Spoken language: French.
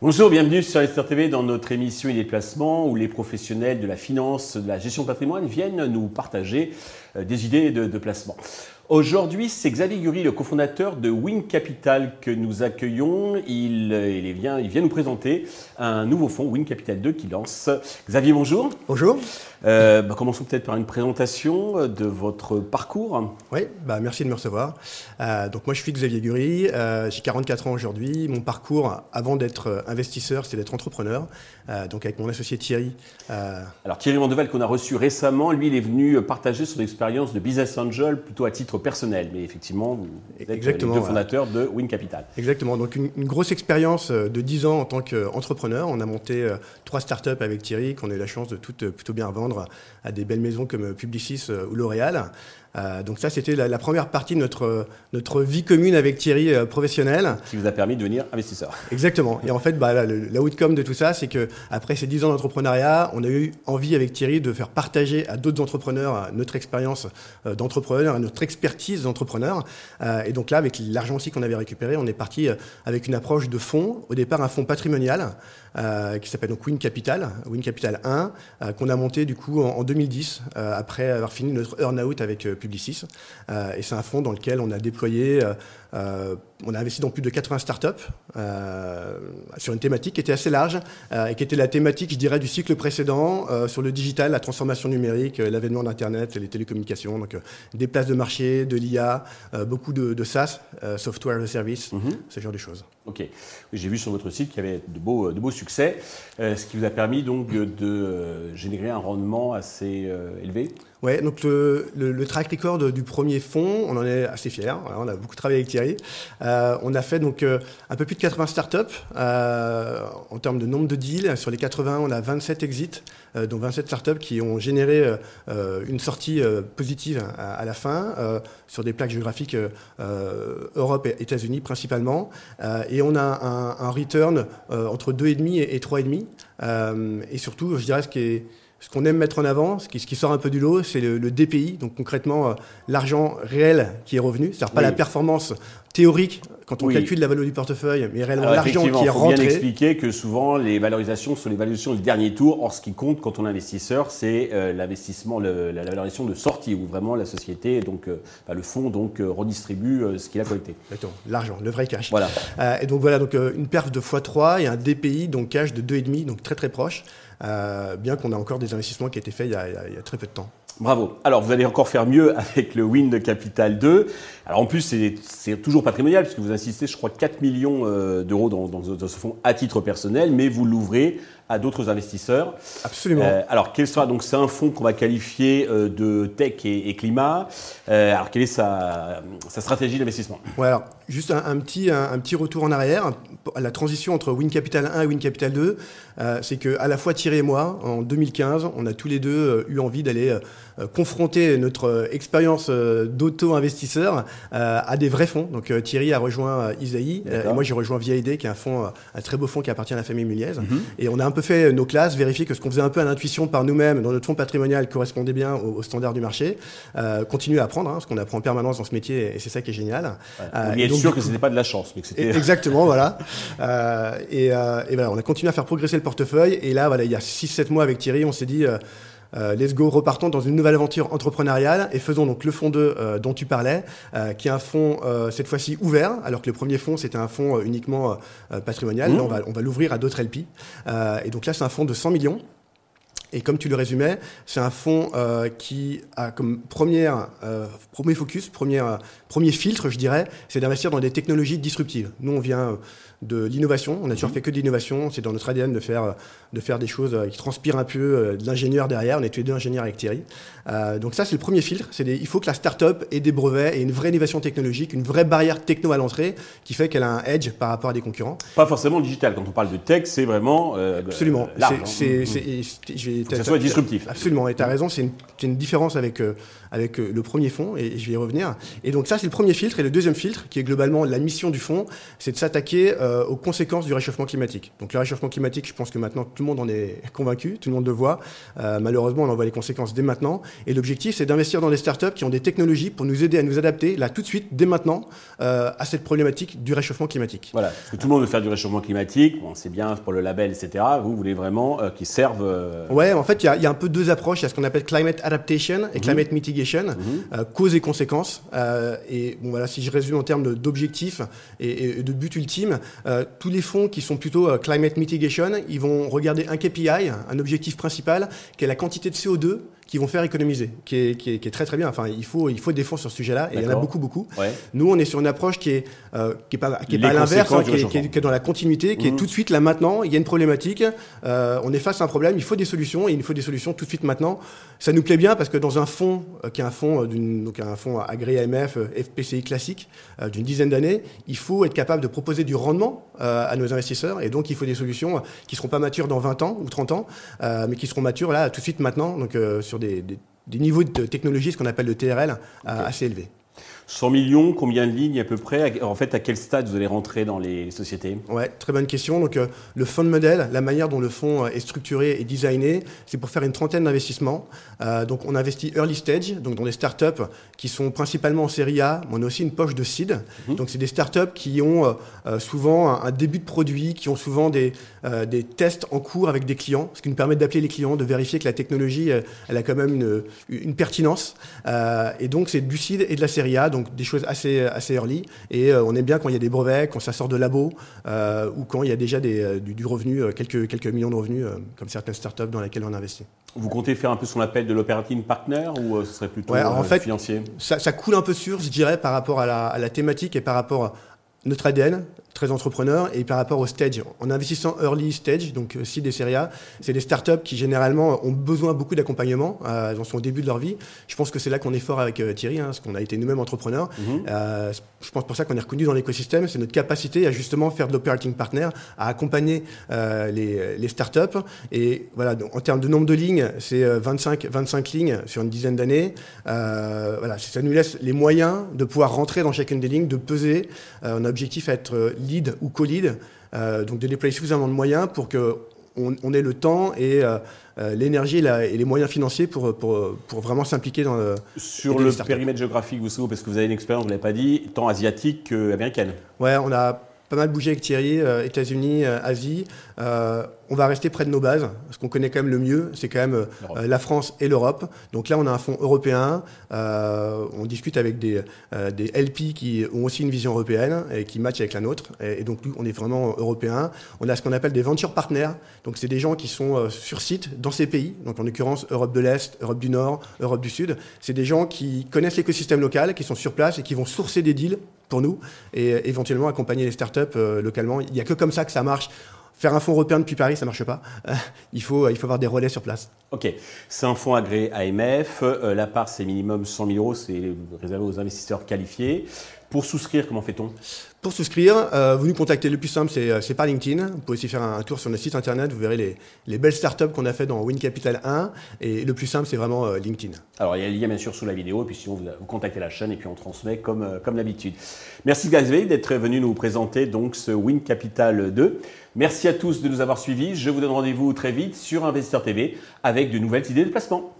Bonjour, bienvenue sur Esther TV dans notre émission Il est placement où les professionnels de la finance, de la gestion de patrimoine viennent nous partager des idées de, placement. Aujourd'hui, c'est Xavier Gury, le cofondateur de Win Capital, que nous accueillons. Il, euh, il, vient, il vient nous présenter un nouveau fonds, Win Capital 2, qui lance. Xavier, bonjour. Bonjour. Euh, bah, commençons peut-être par une présentation de votre parcours. Oui, bah, merci de me recevoir. donc moi, je suis Xavier Gury, j'ai 44 ans aujourd'hui. Mon parcours, avant d'être investisseur, c'était d'être entrepreneur. donc avec mon associé Thierry. Alors Thierry Mandeval, qu'on a reçu récemment, lui, il est venu partager son expérience de business angel plutôt à titre personnel. Mais effectivement, vous êtes Exactement, les deux fondateurs de Win Capital. Exactement. Donc, une, grosse expérience euh, de 10 ans en tant qu'entrepreneur. On a monté euh, trois startups avec Thierry qu'on a eu la chance de toutes euh, plutôt bien vendre à des belles maisons comme Publicis ou L'Oréal. Euh, donc ça, c'était la, première partie de notre, notre vie commune avec Thierry euh, professionnel. Qui vous a permis de devenir investisseur. Exactement. Et en fait, bah, la, outcome de tout ça, c'est que après ces 10 ans d'entrepreneuriat, on a eu envie avec Thierry de faire partager à d'autres entrepreneurs notre expérience euh, d'entrepreneur, notre expertise d'entrepreneur. et donc là, avec l'argent aussi qu'on avait récupéré, on est parti avec une approche de fonds. Au départ, un fonds patrimonial qui s'appelle donc Win Capital, Win Capital 1, qu'on a monté du coup en, 2010 après avoir fini notre earn-out avec Euh, et c'est un fonds dans lequel on a déployé euh, euh, on a investi dans plus de 80 startups euh, sur une thématique qui était assez large euh, et qui était la thématique, je dirais, du cycle précédent sur le digital, la transformation numérique, l'avènement d'Internet, les télécommunications, donc des places de marché, de l'IA, beaucoup de, SaaS, software as a service, mhm. ce genre de choses. Ok. J'ai vu sur votre site qu'il y avait de beaux, de beaux succès, ce qui vous a permis donc de générer un rendement assez élevé. Ouais, donc le, le, track record du premier fonds, on en est assez fiers. on a beaucoup travaillé avec euh, on a fait donc euh, un peu plus de 80 startups euh, en termes de nombre de deals. Sur les 80, on a 27 exits, dont 27 startups qui ont généré une sortie positive à, la fin sur des plaques géographiques Europe et États-Unis principalement. et on a un, return entre 2,5 et, et 3,5. et surtout, je dirais ce qui est ce qu'on aime mettre en avant, ce qui, sort un peu du lot, c'est le, DPI, donc concrètement euh, l'argent réel qui est revenu, c'est-à-dire pas la performance théorique quand on calcule la valeur du portefeuille, mais réellement l'argent qui est rentré. Il faut bien expliquer que souvent les valorisations sont les valorisations du dernier tour. Or, ce qui compte quand on est investisseur, c'est euh, l'investissement, la valorisation de sortie, où vraiment la société, donc euh, bah, le fonds, donc redistribue ce qu'il a collecté. l'argent, le vrai cash. Voilà. et donc voilà, donc une perf de x3 et un DPI, donc cash de 2,5, donc très très proche. Euh, bien qu'on ait encore des investissements qui ont été faits il y a, très peu de temps. Bravo. Alors, vous allez encore faire mieux avec le Wind Capital 2. Alors, en plus, c'est toujours patrimonial, puisque vous insistez, je crois, 4 millions euh, d'euros dans, dans, ce fonds à titre personnel, mais vous l'ouvrez à d'autres investisseurs. Absolument. Euh, alors, quel sera donc c'est un fonds qu'on va qualifier euh, de tech et, climat. Euh, alors, quelle est sa, sa stratégie d'investissement? Ouais, alors, juste un, petit un, petit retour en arrière. La transition entre Win Capital 1 et Win Capital 2, c'est que à la fois Thierry et moi, en 2015, on a tous les deux eu envie d'aller confronter notre expérience d'auto-investisseur à des vrais fonds. Donc Thierry a rejoint Isaïe et moi j'ai rejoint VID, qui est un fonds, un très beau fonds qui appartient à la famille Muliez. Mhm. Et on a un peu fait nos classes, vérifier que ce qu'on faisait un peu à l'intuition par nous-mêmes dans notre fonds patrimonial correspondait bien aux, standards du marché. Euh, continuer à apprendre, hein, parce qu'on apprend en permanence dans ce métier et c'est ça qui est génial. Euh, et être sûr que ce n'était pas de la chance, mais que. Exactement, voilà. Euh, et, voilà, on a continué à faire progresser le portefeuille. Et là, voilà, il y a 6-7 mois avec Thierry, on s'est dit. Euh, let's go, repartons dans une nouvelle aventure entrepreneuriale et faisons donc le fonds 2 euh, dont tu parlais, euh, qui est un fonds cette fois-ci ouvert, alors que le premier fonds c'était un fonds uniquement patrimonial. Là, on va, on va l'ouvrir à d'autres LP. et donc là, c'est un fonds de 100 millions. Et comme tu le résumais, c'est un fonds qui a comme première, premier focus, première, premier filtre, je dirais, c'est d'investir dans des technologies disruptives. Nous, on vient de l'innovation. On a toujours mhm. fait que de l'innovation. C'est dans notre ADN de faire, de faire des choses euh, qui transpirent un peu euh, de l'ingénieur derrière. On est tous les deux ingénieurs avec Thierry. Euh, donc ça, c'est le premier filtre. C'est il faut que la start-up ait des brevets et une vraie innovation technologique, une vraie barrière techno à l'entrée qui fait qu'elle a un edge par rapport à des concurrents. Pas forcément digital. Quand on parle de tech, c'est vraiment Absolument. Hein. c'est, je, Et que ça soit disruptif. Absolument. Et tu as raison, c'est une, une, différence avec, euh, avec euh, le premier fonds, et je vais y revenir. Et donc ça, c'est le premier filtre. Et le deuxième filtre, qui est globalement la mission du fonds, c'est de s'attaquer euh, aux conséquences du réchauffement climatique. Donc le réchauffement climatique, je pense que maintenant tout le monde en est convaincu, tout le monde le voit. malheureusement, on en voit les conséquences dès maintenant. Et l'objectif, c'est d'investir dans des startups qui ont des technologies pour nous aider à nous adapter, là tout de suite, dès maintenant, à cette problématique du réchauffement climatique. Voilà, parce que tout le monde veut faire du réchauffement climatique, bon, c'est bien pour le label, etc. Vous voulez vraiment qu'ils servent... Ouais, en fait, il y, y, a un peu deux approches. Il y a ce qu'on appelle climate adaptation et mhm. climate mitigation, mhm. euh, cause et conséquences. Euh, et bon, voilà, si je résume en termes d'objectifs et, et, de but ultime, euh, tous les fonds qui sont plutôt climate mitigation, ils vont regarder un KPI, un objectif principal, qui est la quantité de CO2 qui vont faire économiser, qui est, qui est, qui est très très bien. Enfin, il faut, il faut des fonds sur ce sujet-là, et il y en a beaucoup, beaucoup. Nous, on est sur une approche qui est, euh, qui est pas, qui est pas à l'inverse, hein, qui, est, qui, est, dans la continuité, qui est mhm. tout de suite là maintenant. Il y a une problématique, euh, on est face à un problème, il faut des solutions, et il faut des solutions tout de suite maintenant. Ça nous plaît bien parce que dans un fonds, euh, qui est un fonds, euh, donc un fonds agréé AMF, euh, FPCI classique, d'une dizaine d'années, il faut être capable de proposer du rendement à nos investisseurs, et donc il faut des solutions qui seront pas matures dans 20 ans ou 30 ans, mais qui seront matures là tout de suite maintenant, donc sur des, niveaux de technologie, ce qu'on appelle le TRL, assez élevés. 100 millions, combien de lignes à peu près? En fait, à quel stade vous allez rentrer dans les sociétés? Ouais, très bonne question. Donc, euh, le fund model, la manière dont le fonds euh, est structuré et designé, c'est pour faire une trentaine d'investissements. Euh, donc, on investit early stage, donc dans des startups qui sont principalement en série A. Mais on a aussi une poche de seed. Mhm. Donc, c'est des startups qui ont souvent un, début de produit, qui ont souvent des, des tests en cours avec des clients, ce qui nous permet d'appeler les clients, de vérifier que la technologie, elle a quand même une, une pertinence. et donc, c'est du seed et de la série A donc des choses assez, assez early. Et euh, on aime bien quand il y a des brevets, quand ça sort de labo, euh, ou quand il y a déjà des, euh, du, revenu, quelques, quelques millions de revenus, comme certaines startups dans lesquelles on investit. Vous comptez faire un peu son appel de l'operating partner ou ce serait plutôt en fait, financier? ça, ça, coule un peu sur, je dirais, par rapport à la, à la thématique et par rapport à notre ADN, très entrepreneur, et par rapport au stage, en investissant early stage, donc si des séries A, c'est des startups qui généralement ont besoin beaucoup d'accompagnement, euh, elles en sont au début de leur vie. Je pense que c'est là qu'on est fort avec euh, Thierry, hein, parce qu'on a été nous-mêmes entrepreneurs. Mhm. Euh, je pense pour ça qu'on est reconnu dans l'écosystème, c'est notre capacité à justement faire de l'operating partner, à accompagner euh, les, les startups. Et voilà, donc, en termes de nombre de lignes, c'est 25, 25 lignes sur une dizaine d'années. voilà, ça nous laisse les moyens de pouvoir rentrer dans chacune des lignes, de peser. on a objectif à être lead ou co-lead, euh, donc de déployer suffisamment de moyens pour que on, ait le temps et euh, euh, l'énergie et, les moyens financiers pour, pour, pour vraiment s'impliquer dans le. Sur le périmètre géographique, vous savez, parce que vous avez une expérience, vous ne l'avez pas dit, tant asiatique qu'américaine. Ouais, on a pas mal bougé avec Thierry, États-Unis, Asie on va rester près de nos bases. Ce qu'on connaît quand même le mieux, c'est quand même euh, la France et l'Europe. Donc là, on a un fonds européen. Euh, on discute avec des, euh, des LP qui ont aussi une vision européenne et qui matchent avec la nôtre. Et, donc, nous, on est vraiment européen. On a ce qu'on appelle des venture partners. Donc, c'est des gens qui sont sur site dans ces pays. Donc, en l'occurrence, Europe de l'Est, Europe du Nord, Europe du Sud. C'est des gens qui connaissent l'écosystème local, qui sont sur place et qui vont sourcer des deals pour nous et éventuellement accompagner les startups localement. Il n'y a que comme ça que ça marche. Faire un fonds européen depuis Paris, ça marche pas. Euh, il, faut, il faut avoir des relais sur place. Ok, c'est un fonds agréé AMF. Euh, la part, c'est minimum 100 000 euros, c'est réservé aux investisseurs qualifiés. Pour souscrire, comment fait-on? Pour souscrire, euh, vous nous contactez. Le plus simple, c'est, c'est par LinkedIn. Vous pouvez aussi faire un, tour sur notre site internet. Vous verrez les, les belles startups qu'on a fait dans Win Capital 1. Et le plus simple, c'est vraiment euh, LinkedIn. Alors, il y a le lien bien sûr sous la vidéo. Et puis sinon, vous, vous contactez la chaîne et puis on transmet comme, euh, comme d'habitude. Merci Gazvé d'être venu nous présenter donc ce Win Capital 2. Merci à tous de nous avoir suivis. Je vous donne rendez-vous très vite sur Investisseur TV avec de nouvelles idées de placement.